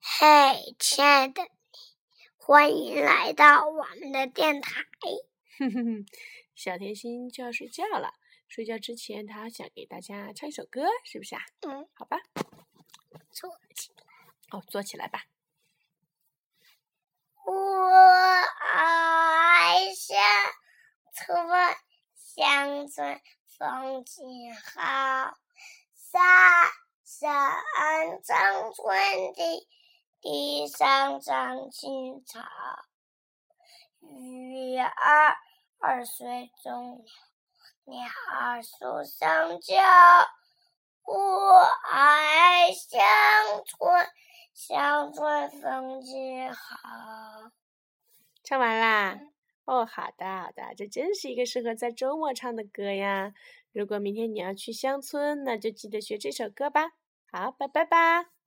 嘿，亲爱的你，欢迎来到我们的电台。哼哼哼，小甜心就要睡觉了。睡觉之前，他想给大家唱一首歌，是不是啊？嗯，好吧。坐起来。哦，坐起来吧。我爱乡村，乡村风景好。山上长春地，地上长青草。鱼儿儿水中鸟，鸟儿树上叫。我爱乡村，乡村风景好。唱完啦？哦，好的好的，这真是一个适合在周末唱的歌呀！如果明天你要去乡村，那就记得学这首歌吧。好，拜拜吧。